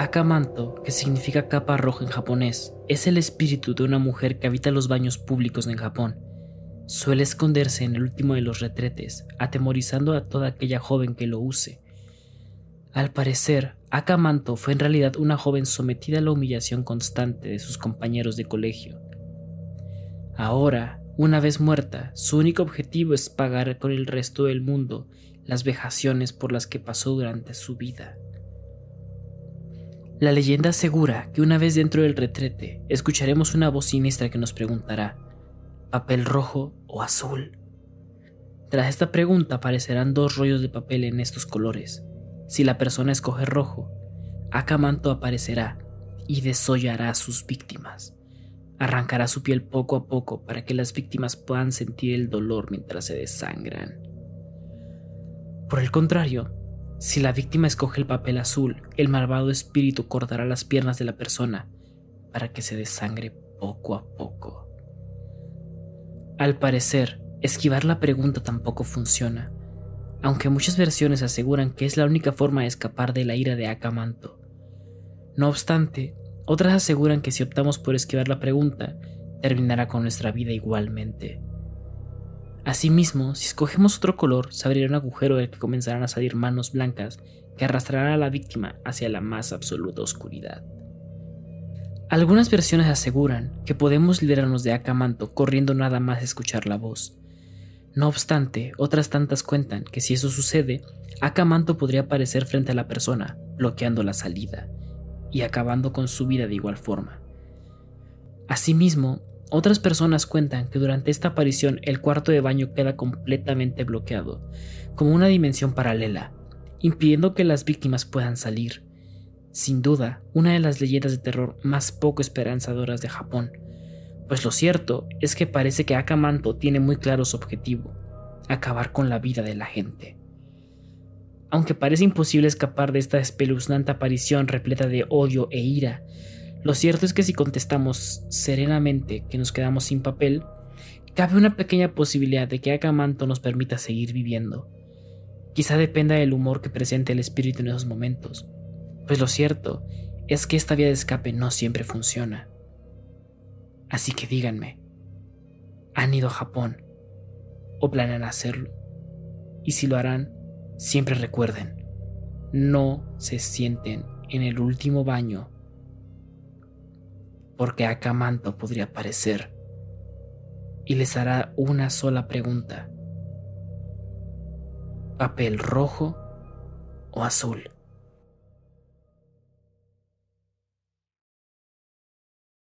Akamanto, que significa capa roja en japonés, es el espíritu de una mujer que habita los baños públicos en Japón. Suele esconderse en el último de los retretes, atemorizando a toda aquella joven que lo use. Al parecer, Akamanto fue en realidad una joven sometida a la humillación constante de sus compañeros de colegio. Ahora, una vez muerta, su único objetivo es pagar con el resto del mundo las vejaciones por las que pasó durante su vida. La leyenda asegura que una vez dentro del retrete escucharemos una voz siniestra que nos preguntará, ¿papel rojo o azul? Tras esta pregunta aparecerán dos rollos de papel en estos colores. Si la persona escoge rojo, Akamanto aparecerá y desollará a sus víctimas. Arrancará su piel poco a poco para que las víctimas puedan sentir el dolor mientras se desangran. Por el contrario, si la víctima escoge el papel azul, el malvado espíritu cortará las piernas de la persona para que se desangre poco a poco. Al parecer, esquivar la pregunta tampoco funciona, aunque muchas versiones aseguran que es la única forma de escapar de la ira de Akamanto. No obstante, otras aseguran que si optamos por esquivar la pregunta, terminará con nuestra vida igualmente. Asimismo, si escogemos otro color, se abrirá un agujero del que comenzarán a salir manos blancas que arrastrarán a la víctima hacia la más absoluta oscuridad. Algunas versiones aseguran que podemos librarnos de Akamanto corriendo nada más escuchar la voz. No obstante, otras tantas cuentan que si eso sucede, Akamanto podría aparecer frente a la persona, bloqueando la salida y acabando con su vida de igual forma. Asimismo, otras personas cuentan que durante esta aparición el cuarto de baño queda completamente bloqueado, como una dimensión paralela, impidiendo que las víctimas puedan salir. Sin duda, una de las leyendas de terror más poco esperanzadoras de Japón, pues lo cierto es que parece que Akamanto tiene muy claro su objetivo, acabar con la vida de la gente. Aunque parece imposible escapar de esta espeluznante aparición repleta de odio e ira, lo cierto es que si contestamos serenamente que nos quedamos sin papel, cabe una pequeña posibilidad de que Akamanto nos permita seguir viviendo. Quizá dependa del humor que presente el espíritu en esos momentos, pues lo cierto es que esta vía de escape no siempre funciona. Así que díganme, ¿han ido a Japón o planean hacerlo? Y si lo harán, siempre recuerden, no se sienten en el último baño porque Akamanto podría aparecer y les hará una sola pregunta. ¿Papel rojo o azul?